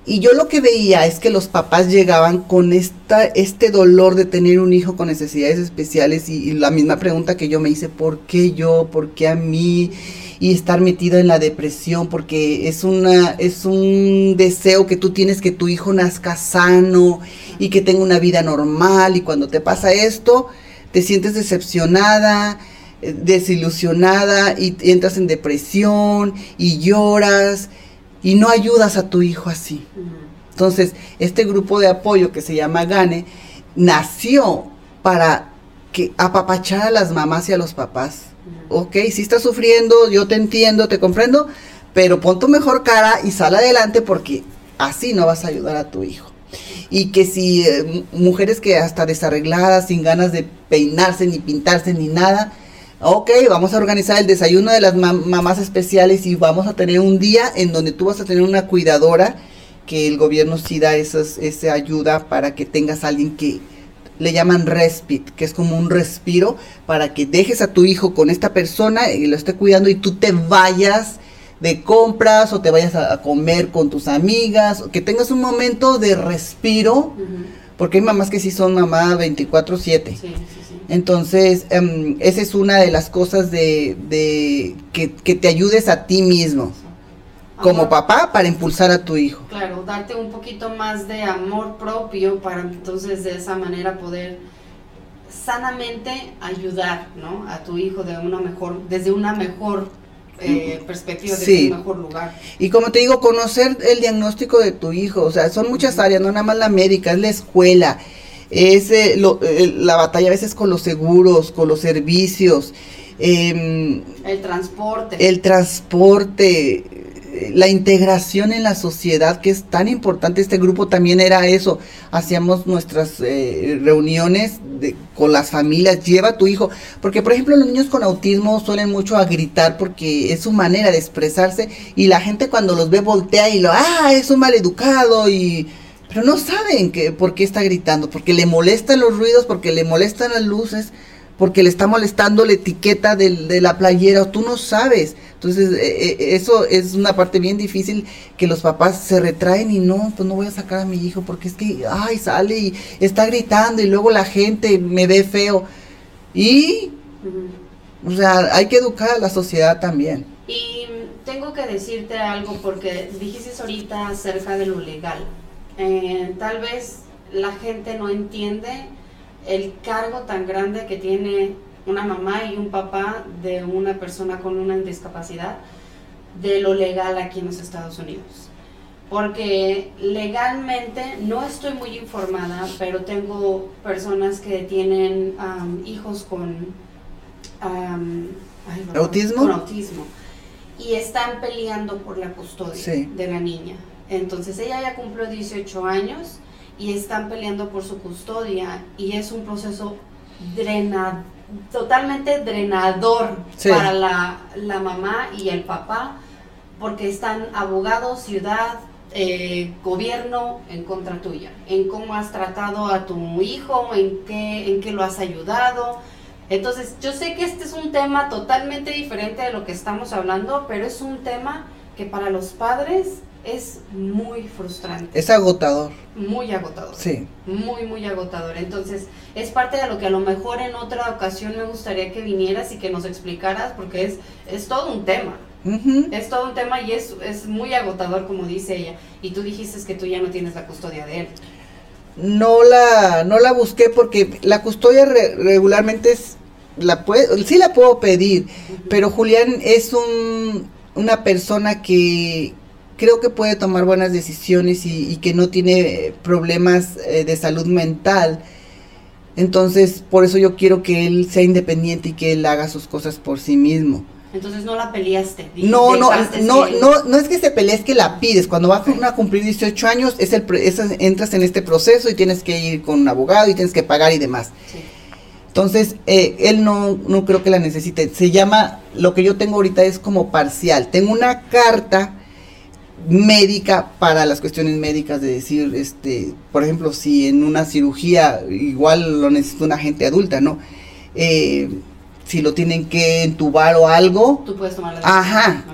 Y yo lo que veía es que los papás llegaban con esta, este dolor de tener un hijo con necesidades especiales y la misma pregunta que yo me hice, ¿por qué yo? ¿Por qué a mí? Y estar metido en la depresión porque es una es un deseo que tú tienes que tu hijo nazca sano y que tenga una vida normal y cuando te pasa esto te sientes decepcionada eh, desilusionada y entras en depresión y lloras y no ayudas a tu hijo así. Entonces, este grupo de apoyo que se llama GANE nació para que apapachar a las mamás y a los papás ok, si estás sufriendo, yo te entiendo, te comprendo, pero pon tu mejor cara y sal adelante porque así no vas a ayudar a tu hijo. Y que si eh, mujeres que hasta desarregladas, sin ganas de peinarse, ni pintarse, ni nada, ok, vamos a organizar el desayuno de las mamás especiales y vamos a tener un día en donde tú vas a tener una cuidadora que el gobierno sí da esa ayuda para que tengas a alguien que le llaman respit, que es como un respiro para que dejes a tu hijo con esta persona y lo esté cuidando y tú te vayas de compras o te vayas a, comer con tus amigas, que tengas un momento de respiro, porque hay mamás que sí son mamá 24/7. Entonces, em, esa es una de las cosas de, de que, que te ayudes a ti mismo como papá para impulsar a tu hijo.
Claro, darte un poquito más de amor propio para entonces de esa manera poder sanamente ayudar ¿no? a tu hijo de una mejor, desde una mejor eh, perspectiva, desde un mejor lugar.
Y como te digo, conocer el diagnóstico de tu hijo, o sea, son muchas áreas, no nada más la médica, es la escuela, es eh, eh, la batalla a veces con los seguros, con los servicios.
Em, el transporte.
El transporte, la integración en la sociedad que es tan importante. Este grupo también era eso. Hacíamos nuestras eh, reuniones con las familias. Lleva tu hijo. Porque, por ejemplo, los niños con autismo suelen mucho a gritar porque es su manera de expresarse. Y la gente cuando los ve voltea y lo, ah, es un educado y... Pero no saben que, por qué está gritando, porque le molestan los ruidos, porque le molestan las luces, porque le está molestando la etiqueta de, la playera, o tú no sabes. Entonces, eh, eh, eso es una parte bien difícil que los papás se retraen y no, pues no voy a sacar a mi hijo porque es que, ay, sale y está gritando y luego la gente me ve feo. Y, o sea, hay que educar a la sociedad también.
Y tengo que decirte algo porque dijiste ahorita acerca de lo legal. Eh, tal vez la gente no entiende el cargo tan grande que tiene una mamá y un papá de una persona con una discapacidad de lo legal aquí en los Estados Unidos. Porque legalmente no estoy muy informada, pero tengo personas que tienen hijos con
¿Autismo?
Con autismo. Y están peleando por la custodia de la niña. Entonces ella ya cumplió 18 años y están peleando por su custodia y es un proceso totalmente drenador para la, la, mamá y el papá porque están abogados, ciudad, eh, gobierno en contra tuya, en cómo has tratado a tu hijo, en qué, en qué lo has ayudado. Entonces, yo sé que este es un tema totalmente diferente de lo que estamos hablando, pero es un tema que para los padres es muy frustrante.
Es agotador.
Muy agotador.
Sí.
Muy, muy agotador. Entonces, es parte de lo que a lo mejor en otra ocasión me gustaría que vinieras y que nos explicaras, porque es, es todo un tema. Es todo un tema y es, es muy agotador, como dice ella. Y tú dijiste que tú ya no tienes la custodia de él.
No la, no la busqué porque la custodia regularmente es, la puede, sí la puedo pedir, pero Julián es un, una persona que, creo que puede tomar buenas decisiones y, que no tiene problemas eh, de salud mental. Entonces, por eso yo quiero que él sea independiente y que él haga sus cosas por sí mismo.
Entonces no la peleaste.
No, no, no, no, no es que se pelee, es que la pides. Cuando vas a cumplir 18 años, es el, entras en este proceso y tienes que ir con un abogado y tienes que pagar y demás. Entonces, eh, él no, no creo que la necesite. Se llama, lo que yo tengo ahorita es como parcial. Tengo una carta médica para las cuestiones médicas de decir, este, por ejemplo, si en una cirugía igual lo necesita una gente adulta, ¿no? Eh, si lo tienen que entubar o algo.
Tú puedes tomar la
Ajá.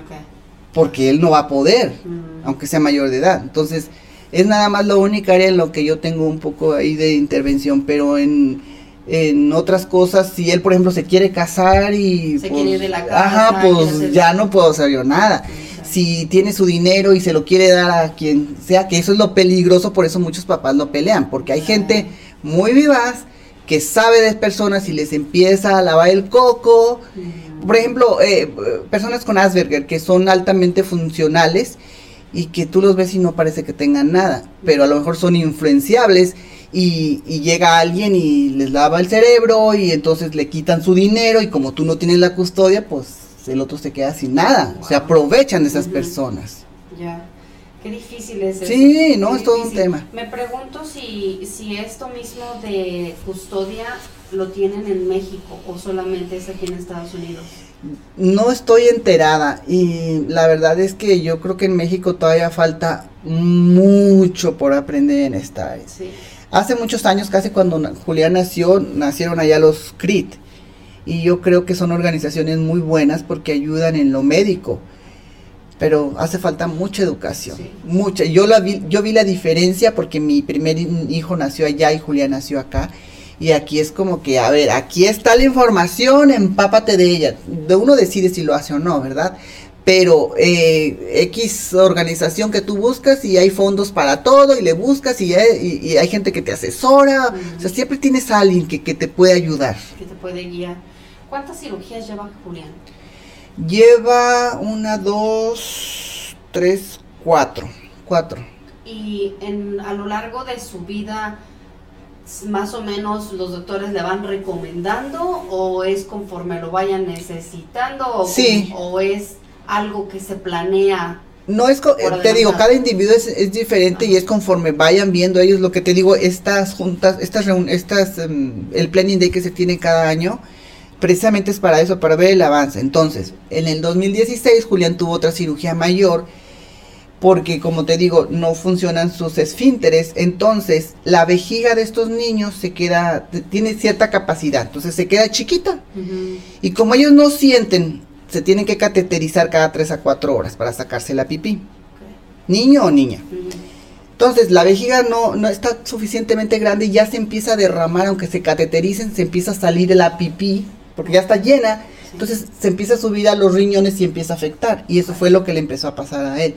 Porque él no va a poder, mm. aunque sea mayor de edad. Entonces, es nada más la única área en lo que yo tengo un poco ahí de intervención, pero en, en otras cosas, si él, por ejemplo, se quiere casar y...
Se quiere ir de la casa.
Ajá, pues ya no puedo hacer yo nada si tiene su dinero y se lo quiere dar a quien sea, que eso es lo peligroso, por eso muchos papás lo pelean, porque hay gente muy vivaz que sabe de personas y les empieza a lavar el coco. Por ejemplo, eh, personas con Asperger que son altamente funcionales y que tú los ves y no parece que tengan nada, pero a lo mejor son influenciables y, y, llega alguien y les lava el cerebro y entonces le quitan su dinero y como tú no tienes la custodia, pues el otro se queda sin nada. Se aprovechan de esas personas.
Ya. Qué difícil es eso.
Sí, no, es todo un tema.
Me pregunto si, si esto mismo de custodia lo tienen en México o solamente es aquí en Estados Unidos.
No estoy enterada y la verdad es que yo creo que en México todavía falta mucho por aprender en esta área. Sí. Hace muchos años, casi cuando Julián nació, nacieron allá los CRIT y yo creo que son organizaciones muy buenas porque ayudan en lo médico pero hace falta mucha educación, mucha. Yo la vi, yo vi la diferencia porque mi primer hijo nació allá y Julia nació acá. Y aquí es como que, a ver, aquí está la información, empápate de ella. De uno decide si lo hace o no, ¿verdad? Pero eh, X organización que tú buscas y hay fondos para todo y le buscas y hay, hay gente que te asesora. O sea, siempre tienes a alguien que, que te puede ayudar.
Que te puede guiar. ¿Cuántas cirugías lleva Julián?
Lleva una, dos, tres, cuatro. Cuatro.
Y en, a lo largo de su vida, más o menos los doctores le van recomendando o es conforme lo vayan necesitando o,
sí.
o es algo que se planea
no es, te digo, cada individuo es, diferente y es conforme vayan viendo ellos lo que te digo, estas juntas, estas, estas um, el planning day que se tiene cada año, precisamente es para eso, para ver el avance. Entonces, en el 2016 Julián tuvo otra cirugía mayor porque como te digo, no funcionan sus esfínteres, entonces la vejiga de estos niños se queda, tiene cierta capacidad, entonces se queda chiquita. Y como ellos no sienten, se tienen que cateterizar cada 3 a 4 horas para sacarse la pipí. Niño o niña. Entonces la vejiga no, no está suficientemente grande y ya se empieza a derramar, aunque se catetericen, se empieza a salir la pipí porque ya está llena. Entonces se empieza a subir a los riñones y empieza a afectar. Y eso fue lo que le empezó a pasar a él.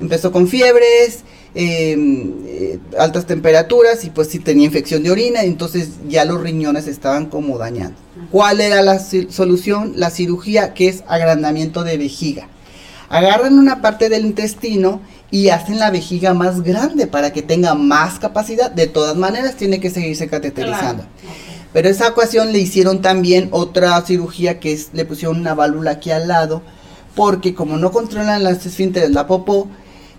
Empezó con fiebres, em, eh, altas temperaturas y pues sí tenía infección de orina, entonces ya los riñones estaban como dañando. ¿Cuál era la solución? La cirugía, que es agrandamiento de vejiga. Agarran una parte del intestino y hacen la vejiga más grande para que tenga más capacidad. De todas maneras, tiene que seguirse cateterizando. Pero esa ocasión le hicieron también otra cirugía que es, le pusieron una válvula aquí al lado, porque como no controlan las esfínteres, la popó,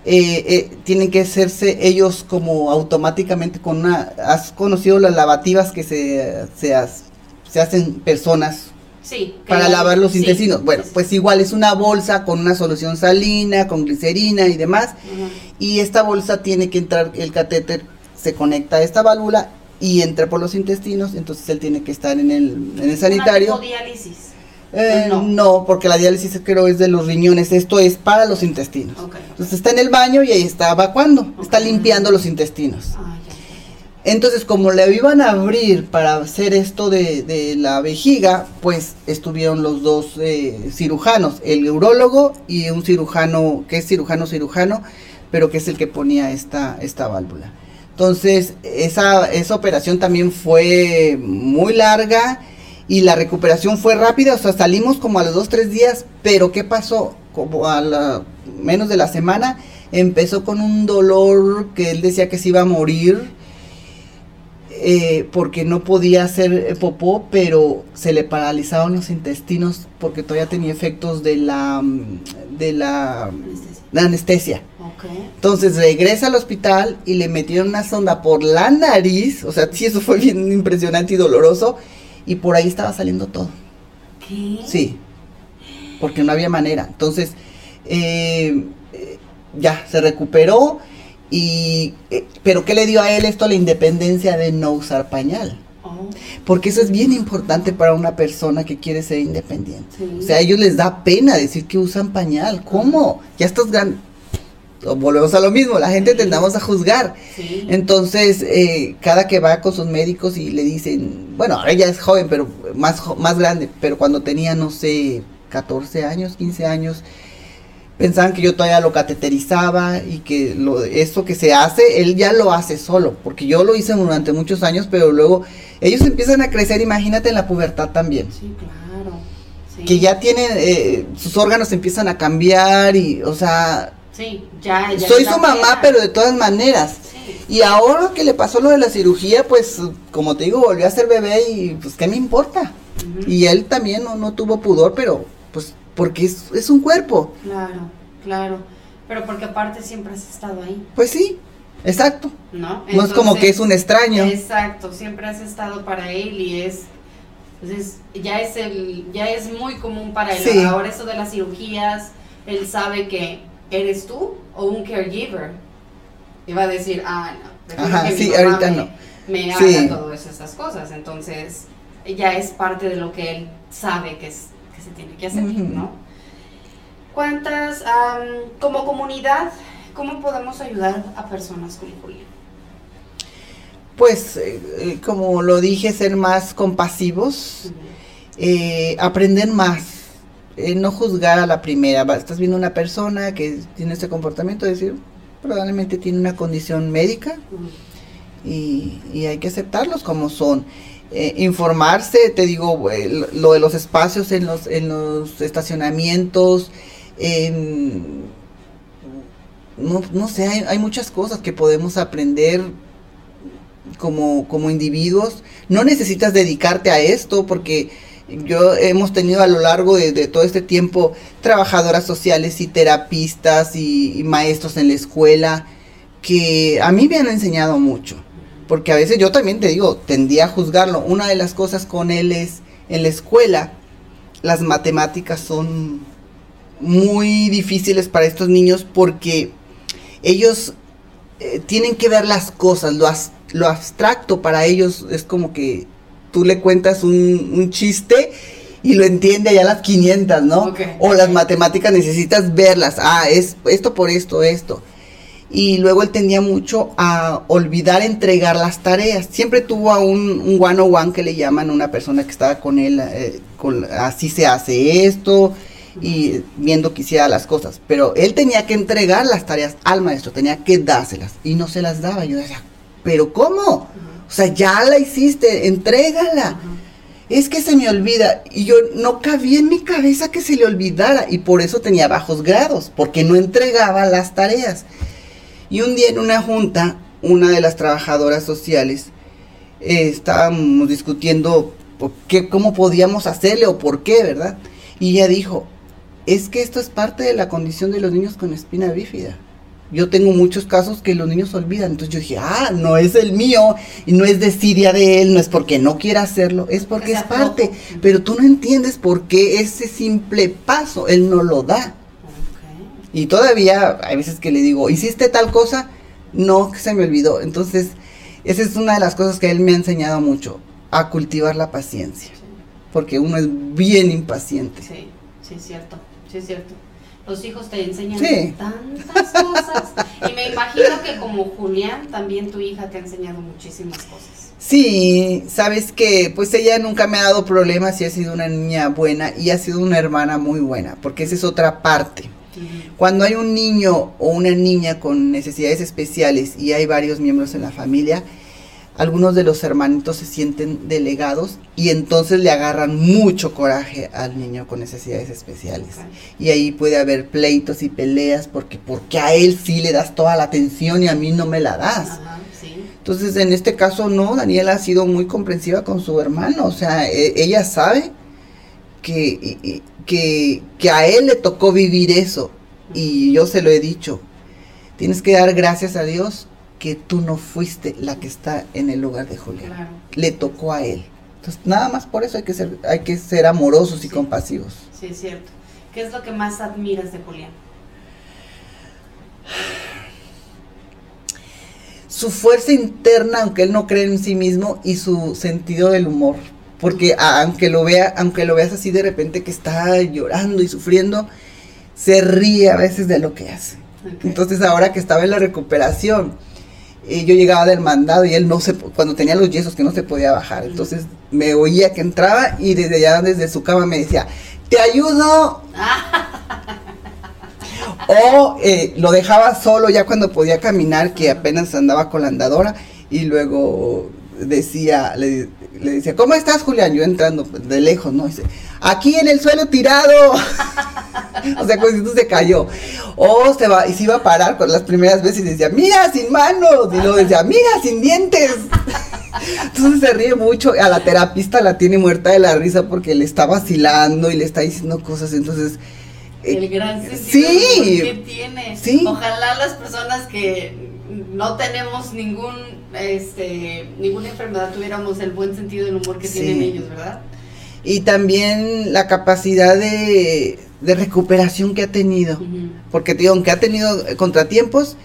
eh, eh, tienen que hacerse ellos como automáticamente con una... ¿Has conocido las lavativas que se, se, se hacen personas
Sí,
para lavar los intestinos. Bueno, pues igual es una bolsa con una solución salina, con glicerina y demás. Y esta bolsa tiene que entrar, el catéter se conecta a esta válvula y entra por los intestinos, entonces él tiene que estar en el, en el sanitario.
¿Una diálisis?
Eh, no. porque la diálisis creo es de los riñones, esto es para los intestinos. Entonces está en el baño y ahí está evacuando, está limpiando los intestinos. Ah, entonces, como le iban a abrir para hacer esto de, de la vejiga, pues estuvieron los dos eh, cirujanos, el urólogo y un cirujano, que es cirujano cirujano, pero que es el que ponía esta, esta válvula. Entonces, esa, esa operación también fue muy larga y la recuperación fue rápida, o sea, salimos como a los dos, tres días, pero ¿qué pasó? Como a la, menos de la semana, empezó con un dolor que él decía que se iba a morir, eh, porque no podía hacer popó, pero se le paralizaron los intestinos porque todavía tenía efectos de la, de la anestesia. Entonces regresa al hospital y le metieron una sonda por la nariz, o sea, sí, eso fue bien impresionante y doloroso, y por ahí estaba saliendo todo.
¿Qué?
Sí, porque no había manera. Entonces, eh, eh, ya, se recuperó, y, eh, pero ¿qué le dio a él esto? La independencia de no usar pañal. Oh. Porque eso es bien importante para una persona que quiere ser independiente. O sea, a ellos les da pena decir que usan pañal. ¿Cómo? Ya estás gran volvemos a lo mismo, la gente tendamos a juzgar. Entonces, eh, cada que va con sus médicos y le dicen, bueno, ella es joven, pero más, más grande, pero cuando tenía, no sé, 14 años, 15 años, pensaban que yo todavía lo cateterizaba y que lo, eso que se hace, él ya lo hace solo, porque yo lo hice durante muchos años, pero luego ellos empiezan a crecer, imagínate en la pubertad también.
Sí, claro.
Que ya tienen, eh, sus órganos empiezan a cambiar y, o sea,
Sí, ya, ya
Soy su mamá, pero de todas maneras. Y ahora que le pasó lo de la cirugía, pues como te digo, volvió a ser bebé y pues qué me importa. Y él también no, no tuvo pudor, pero pues porque es, es un cuerpo.
Claro, claro. Pero porque aparte siempre has estado ahí.
Pues sí, exacto.
No,
no es como que es un extraño.
Exacto, siempre has estado para él y es entonces ya es el ya es muy común para él. Ahora eso de las cirugías, él sabe que ¿eres tú o un caregiver? Y va a decir, ah, no,
Ajá, sí, ahorita no.
Me haga todas esas cosas. Entonces, ya es parte de lo que él sabe que, es, que se tiene que hacer, ¿no? ¿Cuántas, como comunidad, cómo podemos ayudar a personas como Julián?
Pues, eh, eh, como lo dije, ser más compasivos, eh, aprender más eh, no juzgar a la primera. Estás viendo una persona que tiene este comportamiento, decir, probablemente tiene una condición médica y, hay que aceptarlos como son. Eh, informarse, te digo, eh, lo de los espacios en los, en los estacionamientos, no, sé, hay, muchas cosas que podemos aprender como individuos. No necesitas dedicarte a esto porque yo hemos tenido a lo largo de, todo este tiempo trabajadoras sociales y terapistas y, maestros en la escuela que a mí me han enseñado mucho. Porque a veces yo también te digo, tendía a juzgarlo. Una de las cosas con él es, en la escuela, las matemáticas son muy difíciles para estos niños porque ellos eh, tienen que ver las cosas, lo, lo abstracto para ellos es como que tú le cuentas un, chiste y lo entiende ya las 500, ¿no? O las matemáticas necesitas verlas. Ah, es esto por esto, esto. y luego él tendía mucho a olvidar entregar las tareas. Siempre tuvo a un, un one on one que le llaman, una persona que estaba con él, eh, con, así se hace esto, y viendo que hiciera las cosas. Pero él tenía que entregar las tareas al maestro, tenía que dárselas, y no se las daba. Yo decía, ¿pero cómo? O sea, ya la hiciste, entrégala. Es que se me olvida. Y yo no cabía en mi cabeza que se le olvidara. Y por eso tenía bajos grados, porque no entregaba las tareas. Y un día en una junta, una de las trabajadoras sociales, eh, estábamos discutiendo qué, cómo podíamos hacerle o por qué, ¿verdad? Y ella dijo, es que esto es parte de la condición de los niños con espina bífida. Yo tengo muchos casos que los niños olvidan. Entonces yo dije, ah, no es el mío y no es de Siria de él, no es porque no quiera hacerlo, es porque es parte. Pero tú no entiendes por qué ese simple paso él no lo da. Y todavía hay veces que le digo, ¿hiciste tal cosa? No, que se me olvidó. Entonces, esa es una de las cosas que él me ha enseñado mucho, a cultivar la paciencia. Porque uno es bien impaciente.
Sí, sí, es cierto, sí, es cierto. Los hijos te enseñan tantas cosas. Y me imagino que como Julián, también tu hija te ha enseñado muchísimas cosas.
Sí, sabes que pues ella nunca me ha dado problemas y ha sido una niña buena y ha sido una hermana muy buena, porque esa es otra parte. Cuando hay un niño o una niña con necesidades especiales y hay varios miembros en la familia, algunos de los hermanitos se sienten delegados y entonces le agarran mucho coraje al niño con necesidades especiales. Y ahí puede haber pleitos y peleas porque porque a él sí le das toda la atención y a mí no me la das. Entonces, en este caso no, Daniela ha sido muy comprensiva con su hermano, o sea, e, ella sabe que, que, que a él le tocó vivir eso y yo se lo he dicho. Tienes que dar gracias a Dios que tú no fuiste la que está en el lugar de Julián. Le tocó a él. Entonces, nada más por eso hay que ser, hay que ser amorosos y compasivos.
Sí, es cierto. ¿Qué es lo que más admiras de Julián?
Su fuerza interna, aunque él no cree en sí mismo, y su sentido del humor. Porque aunque lo vea, aunque lo veas así de repente que está llorando y sufriendo, se ríe a veces de lo que hace. Entonces ahora que estaba en la recuperación, y yo llegaba del mandado y él no se, cuando tenía los yesos que no se podía bajar, entonces me oía que entraba y desde allá, desde su cama me decía, te ayudo. <laughs> o eh, lo dejaba solo ya cuando podía caminar, que apenas andaba con la andadora y luego decía, le, le decía, ¿cómo estás Julián? Yo entrando de lejos, ¿no? Dice, aquí en el suelo tirado. <laughs> o sea, como si tú se cayó. O se va, y se iba a parar con las primeras veces y decía, mira, sin manos. Y luego decía, mira, sin dientes. <laughs> Entonces se ríe mucho. A la terapista la tiene muerta de la risa porque le está vacilando y le está diciendo cosas. Entonces.
El eh, gran sentido sí, que tiene. Sí. Ojalá las personas que no tenemos ningún este ninguna enfermedad tuviéramos el buen sentido del humor que tienen ellos, ¿verdad?
Y también la capacidad de, de recuperación que ha tenido. Porque digo, aunque ha tenido contratiempos,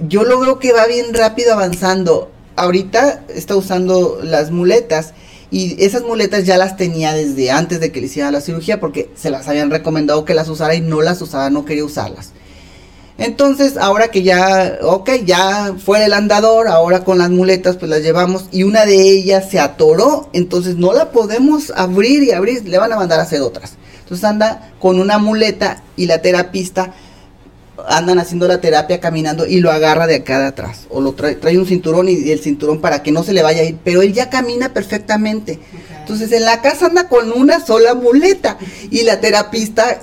yo lo veo que va bien rápido avanzando. Ahorita está usando las muletas y esas muletas ya las tenía desde antes de que le hicieran la cirugía porque se las habían recomendado que las usara y no las usaba, no quería usarlas. Entonces, ahora que ya, ok, ya fue el andador, ahora con las muletas pues las llevamos y una de ellas se atoró, entonces no la podemos abrir y abrir, le van a mandar a hacer otras. Entonces anda con una muleta y la terapista andan haciendo la terapia caminando y lo agarra de acá de atrás o lo trae, trae un cinturón y, el cinturón para que no se le vaya a ir, pero él ya camina perfectamente. Entonces en la casa anda con una sola muleta y la terapista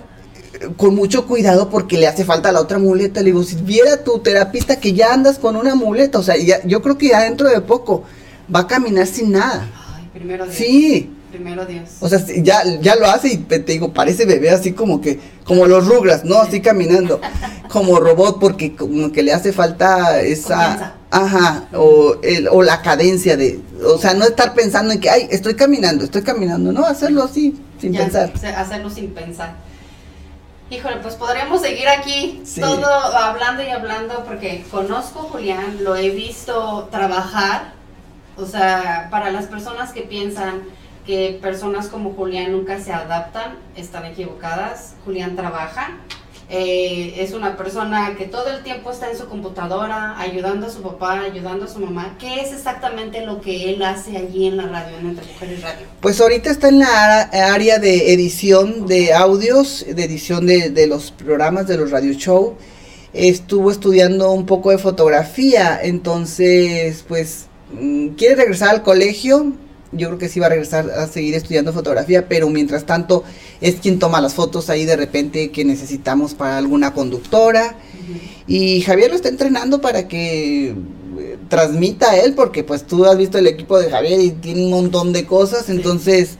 con mucho cuidado porque le hace falta la otra muleta. Le digo, si viera tu terapista que ya andas con una muleta, o sea, yo creo que ya dentro de poco va a caminar sin nada.
Ay, primero Dios.
Sí.
Primero Dios.
O sea, ya, ya lo hace y te digo, parece bebé así como que, como los rugras, ¿no? Así caminando, <laughs> como robot, porque como que le hace falta esa... Ajá, o, el, o la cadencia de, o sea, no estar pensando en que, ay, estoy caminando, estoy caminando, no, hacerlo así, sin pensar.
Hacerlo sin pensar. Híjole, pues podríamos seguir aquí todo hablando y hablando porque conozco a Julián, lo he visto trabajar. O sea, para las personas que piensan que personas como Julián nunca se adaptan, están equivocadas. Julián trabaja Eh, es una persona que todo el tiempo está en su computadora, ayudando a su papá, ayudando a su mamá. ¿Qué es exactamente lo que él hace allí en la radio, en Entre Mujeres Radio?
Pues ahorita está en la área de edición de audios, de edición de, de los programas, de los radio show. Estuvo estudiando un poco de fotografía, entonces pues mm, quiere regresar al colegio, yo creo que sí va a regresar a seguir estudiando fotografía, pero mientras tanto es quien toma las fotos ahí de repente que necesitamos para alguna conductora. Y Javier lo está entrenando para que eh, transmita a él, porque pues tú has visto el equipo de Javier y tiene un montón de cosas, entonces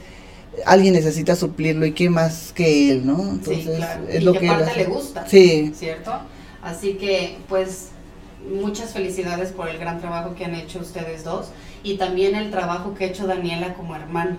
alguien necesita suplirlo y qué más que él, ¿no? Entonces
es lo que, parte le gusta.
Sí.
¿Cierto? Así que pues muchas felicidades por el gran trabajo que han hecho ustedes dos y también el trabajo que ha hecho Daniela como hermana,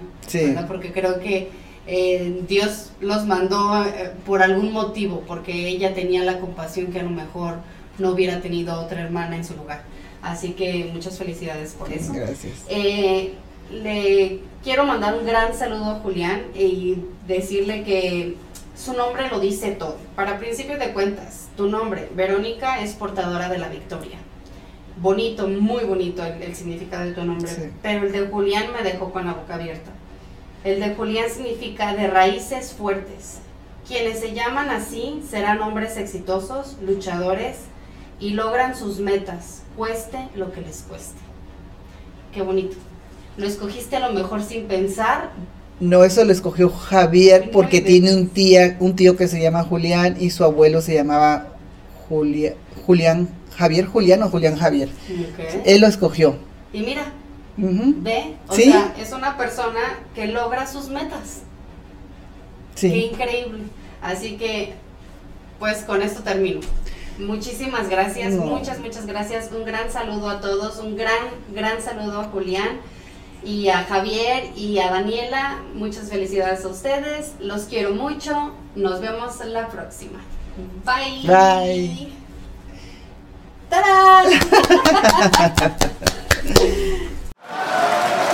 Porque creo que eh, Dios los mandó eh, por algún motivo, porque ella tenía la compasión que a lo mejor no hubiera tenido otra hermana en su lugar. Así que muchas felicidades por eso.
Gracias.
Eh, le quiero mandar un gran saludo a Julián y decirle que su nombre lo dice todo. Para principio de cuentas, tu nombre, Verónica, es portadora de la victoria bonito, muy bonito el, significado de tu nombre, pero el de Julián me dejó con la boca abierta. El de Julián significa de raíces fuertes. Quienes se llaman así serán hombres exitosos, luchadores y logran sus metas, cueste lo que les cueste. Qué bonito. Lo escogiste a lo mejor sin pensar.
No, eso lo escogió Javier porque tiene un tía, un tío que se llama Julián y su abuelo se llamaba Julián Javier Julián o Julián Javier. Él lo escogió.
Y mira, ve, o sea, es una persona que logra sus metas. Sí. Qué increíble. Así que, pues con esto termino. Muchísimas gracias, muchas, muchas gracias. Un gran saludo a todos, un gran, gran saludo a Julián y a Javier y a Daniela. Muchas felicidades a ustedes. Los quiero mucho. Nos vemos la próxima. Bye.
Bye.
¡Tarán! <laughs> 何?